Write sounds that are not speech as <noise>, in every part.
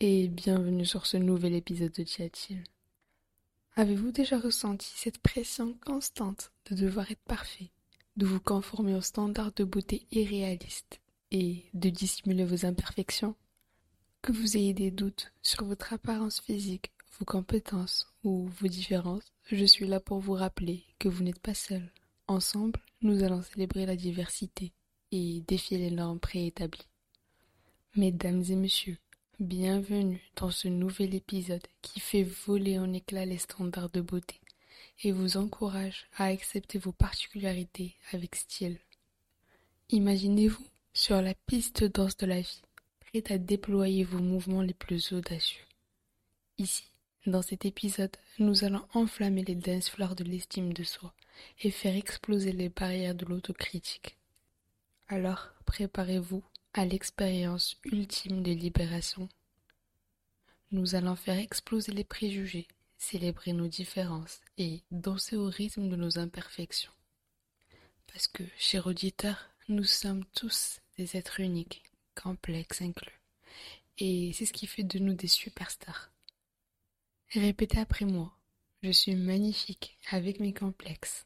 Et bienvenue sur ce nouvel épisode de Chill. Avez-vous déjà ressenti cette pression constante de devoir être parfait, de vous conformer aux standards de beauté irréalistes et de dissimuler vos imperfections? Que vous ayez des doutes sur votre apparence physique, vos compétences ou vos différences, je suis là pour vous rappeler que vous n'êtes pas seul. Ensemble, nous allons célébrer la diversité et défier les normes préétablies. Mesdames et messieurs, bienvenue dans ce nouvel épisode qui fait voler en éclats les standards de beauté et vous encourage à accepter vos particularités avec style. Imaginez-vous sur la piste danse de la vie, prête à déployer vos mouvements les plus audacieux. Ici, dans cet épisode, nous allons enflammer les denses fleurs de l'estime de soi et faire exploser les barrières de l'autocritique. Alors, préparez-vous à l'expérience ultime de libération. Nous allons faire exploser les préjugés, célébrer nos différences et danser au rythme de nos imperfections. Parce que, chers auditeurs, nous sommes tous des êtres uniques, complexes inclus. Et c'est ce qui fait de nous des superstars. Répétez après moi. Je suis magnifique avec mes complexes.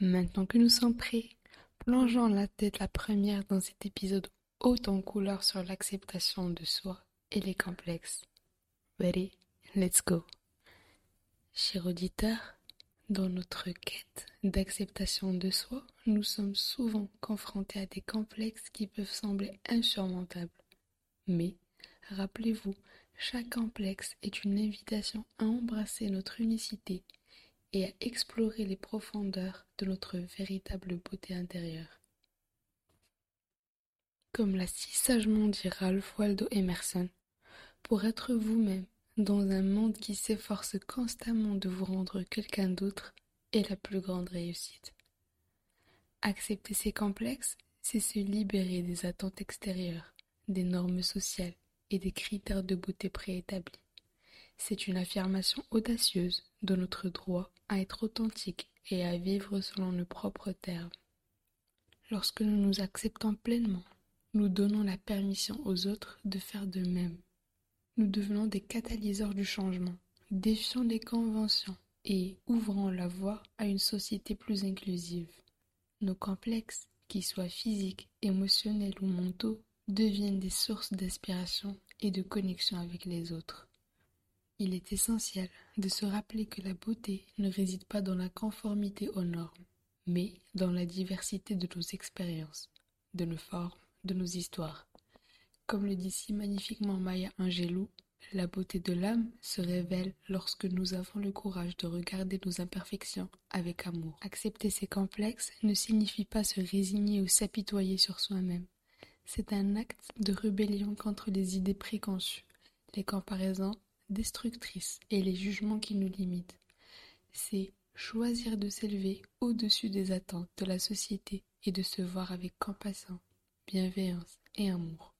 Maintenant que nous sommes prêts, plongeons la tête la première dans cet épisode haut en couleur sur l'acceptation de soi et les complexes. Ready? Let's go. Chers auditeurs, dans notre quête d'acceptation de soi, nous sommes souvent confrontés à des complexes qui peuvent sembler insurmontables. Mais, rappelez-vous, chaque complexe est une invitation à embrasser notre unicité et à explorer les profondeurs de notre véritable beauté intérieure. Comme l'a si sagement dit Ralph Waldo Emerson, pour être vous-même dans un monde qui s'efforce constamment de vous rendre quelqu'un d'autre est la plus grande réussite. Accepter ces complexes, c'est se libérer des attentes extérieures, des normes sociales et des critères de beauté préétablis. C'est une affirmation audacieuse de notre droit à être authentique et à vivre selon nos propres termes. Lorsque nous nous acceptons pleinement, nous donnons la permission aux autres de faire de même. Nous devenons des catalyseurs du changement, défiant les conventions et ouvrant la voie à une société plus inclusive. Nos complexes, qu'ils soient physiques, émotionnels ou mentaux, deviennent des sources d'inspiration et de connexion avec les autres. Il est essentiel de se rappeler que la beauté ne réside pas dans la conformité aux normes, mais dans la diversité de nos expériences, de nos formes, de nos histoires. Comme le dit si magnifiquement Maya Angelou, la beauté de l'âme se révèle lorsque nous avons le courage de regarder nos imperfections avec amour. Accepter ces complexes ne signifie pas se résigner ou s'apitoyer sur soi-même. C'est un acte de rébellion contre les idées préconçues, les comparaisons destructrices et les jugements qui nous limitent. C'est choisir de s'élever au-dessus des attentes de la société et de se voir avec compassion, bienveillance et amour.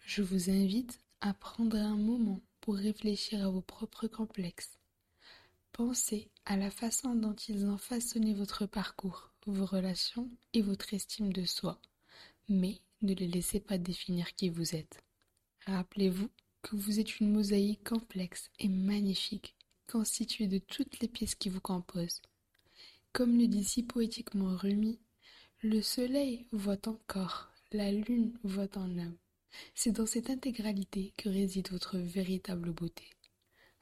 Je vous invite à prendre un moment pour réfléchir à vos propres complexes. Pensez à la façon dont ils ont façonné votre parcours, vos relations et votre estime de soi, mais ne les laissez pas définir qui vous êtes. Rappelez-vous que vous êtes une mosaïque complexe et magnifique, constituée de toutes les pièces qui vous composent. Comme le dit si poétiquement Rumi, le soleil voit en corps, la lune voit en âme. C'est dans cette intégralité que réside votre véritable beauté.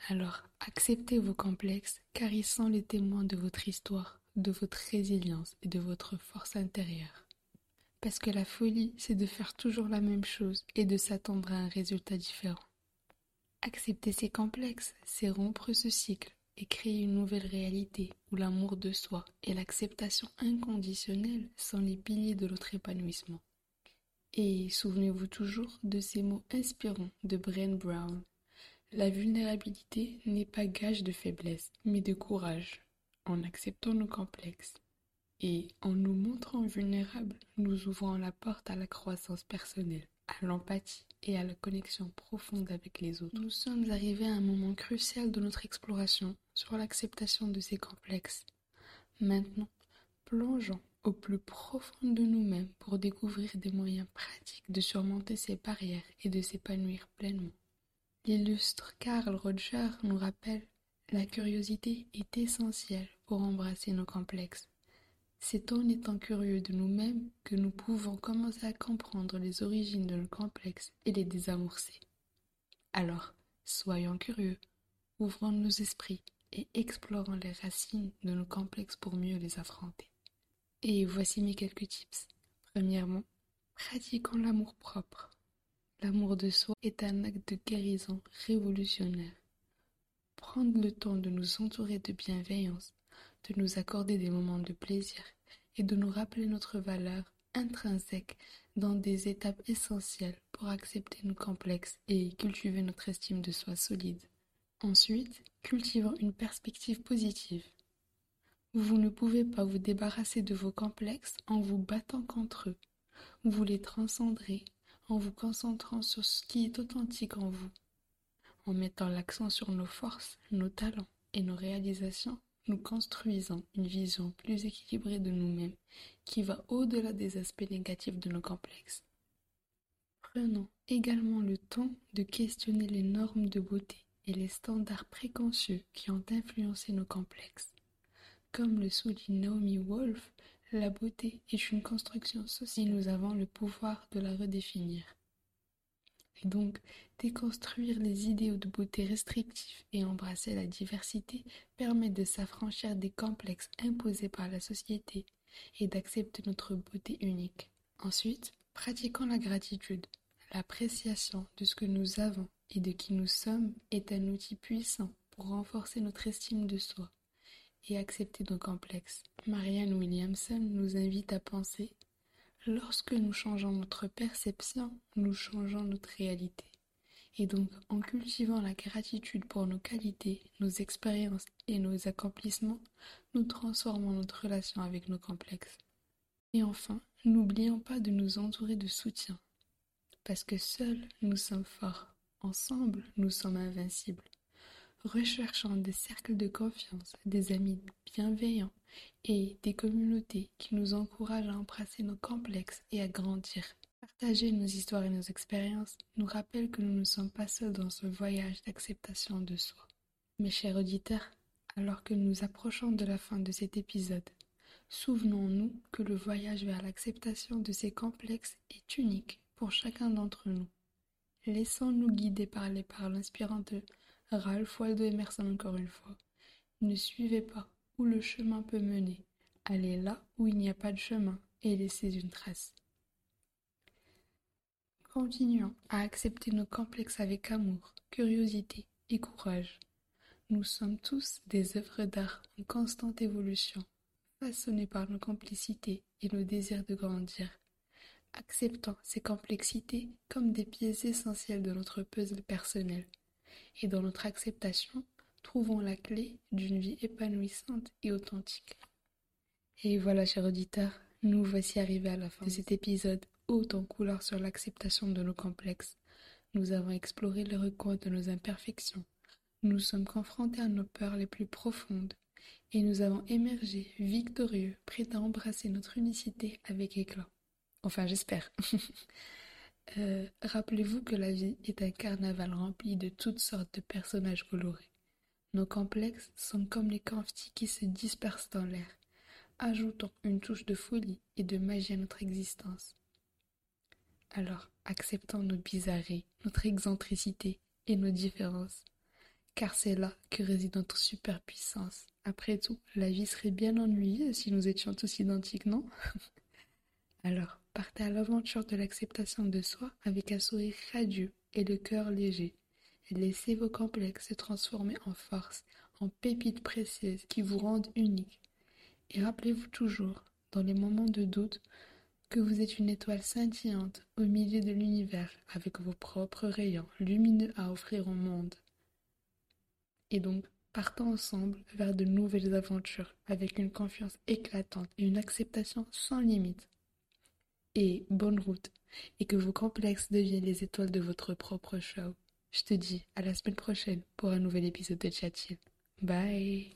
Alors acceptez vos complexes car ils sont les témoins de votre histoire, de votre résilience et de votre force intérieure. Parce que la folie, c'est de faire toujours la même chose et de s'attendre à un résultat différent. Accepter ces complexes, c'est rompre ce cycle et créer une nouvelle réalité où l'amour de soi et l'acceptation inconditionnelle sont les piliers de notre épanouissement. Et souvenez-vous toujours de ces mots inspirants de Brian Brown. La vulnérabilité n'est pas gage de faiblesse, mais de courage. En acceptant nos complexes et en nous montrant vulnérables, nous ouvrons la porte à la croissance personnelle, à l'empathie et à la connexion profonde avec les autres. Nous sommes arrivés à un moment crucial de notre exploration sur l'acceptation de ces complexes. Maintenant, plongeons au plus profond de nous-mêmes pour découvrir des moyens pratiques de surmonter ces barrières et de s'épanouir pleinement. L'illustre Carl Roger nous rappelle la curiosité est essentielle pour embrasser nos complexes. C'est en étant curieux de nous-mêmes que nous pouvons commencer à comprendre les origines de nos complexes et les désamorcer. Alors, soyons curieux, ouvrons nos esprits et explorons les racines de nos complexes pour mieux les affronter. Et voici mes quelques tips. Premièrement, pratiquons l'amour propre. L'amour de soi est un acte de guérison révolutionnaire. Prendre le temps de nous entourer de bienveillance, de nous accorder des moments de plaisir et de nous rappeler notre valeur intrinsèque dans des étapes essentielles pour accepter nos complexes et cultiver notre estime de soi solide. Ensuite, cultivons une perspective positive. Vous ne pouvez pas vous débarrasser de vos complexes en vous battant contre eux. Vous les transcendrez en vous concentrant sur ce qui est authentique en vous. En mettant l'accent sur nos forces, nos talents et nos réalisations, nous construisons une vision plus équilibrée de nous-mêmes qui va au-delà des aspects négatifs de nos complexes. Prenons également le temps de questionner les normes de beauté et les standards préconçus qui ont influencé nos complexes. Comme le souligne Naomi Wolf, la beauté est une construction sociale. Nous avons le pouvoir de la redéfinir. Et donc, déconstruire les idéaux de beauté restrictifs et embrasser la diversité permet de s'affranchir des complexes imposés par la société et d'accepter notre beauté unique. Ensuite, pratiquons la gratitude. L'appréciation de ce que nous avons et de qui nous sommes est un outil puissant pour renforcer notre estime de soi et accepter nos complexes. Marianne Williamson nous invite à penser Lorsque nous changeons notre perception, nous changeons notre réalité. Et donc, en cultivant la gratitude pour nos qualités, nos expériences et nos accomplissements, nous transformons notre relation avec nos complexes. Et enfin, n'oublions pas de nous entourer de soutien. Parce que seuls, nous sommes forts. Ensemble, nous sommes invincibles recherchant des cercles de confiance, des amis bienveillants et des communautés qui nous encouragent à embrasser nos complexes et à grandir. Partager nos histoires et nos expériences nous rappelle que nous ne sommes pas seuls dans ce voyage d'acceptation de soi. Mes chers auditeurs, alors que nous approchons de la fin de cet épisode, souvenons-nous que le voyage vers l'acceptation de ces complexes est unique pour chacun d'entre nous. Laissons-nous guider par les paroles inspirantes Ralph Waldo Emerson encore une fois. Ne suivez pas où le chemin peut mener. Allez là où il n'y a pas de chemin et laissez une trace. Continuons à accepter nos complexes avec amour, curiosité et courage. Nous sommes tous des œuvres d'art en constante évolution, façonnées par nos complicités et nos désirs de grandir. Acceptons ces complexités comme des pièces essentielles de notre puzzle personnel et dans notre acceptation, trouvons la clé d'une vie épanouissante et authentique. Et voilà, chers auditeurs, nous voici arrivés à la fin de cet épisode haut en couleur sur l'acceptation de nos complexes. Nous avons exploré les recoins de nos imperfections. Nous sommes confrontés à nos peurs les plus profondes. Et nous avons émergé victorieux, prêts à embrasser notre unicité avec éclat. Enfin, j'espère. <laughs> Euh, rappelez-vous que la vie est un carnaval rempli de toutes sortes de personnages colorés. Nos complexes sont comme les confettis qui se dispersent dans l'air, ajoutant une touche de folie et de magie à notre existence. Alors, acceptons nos bizarreries, notre excentricité et nos différences, car c'est là que réside notre superpuissance. Après tout, la vie serait bien ennuyeuse si nous étions tous identiques, non? <laughs> Alors, Partez à l'aventure de l'acceptation de soi avec un sourire radieux et le cœur léger. Laissez vos complexes se transformer en force, en pépites précieuses qui vous rendent unique. Et rappelez-vous toujours, dans les moments de doute, que vous êtes une étoile scintillante au milieu de l'univers avec vos propres rayons lumineux à offrir au monde. Et donc, partons ensemble vers de nouvelles aventures avec une confiance éclatante et une acceptation sans limite et bonne route, et que vos complexes deviennent les étoiles de votre propre show. Je te dis à la semaine prochaine pour un nouvel épisode de Chat Bye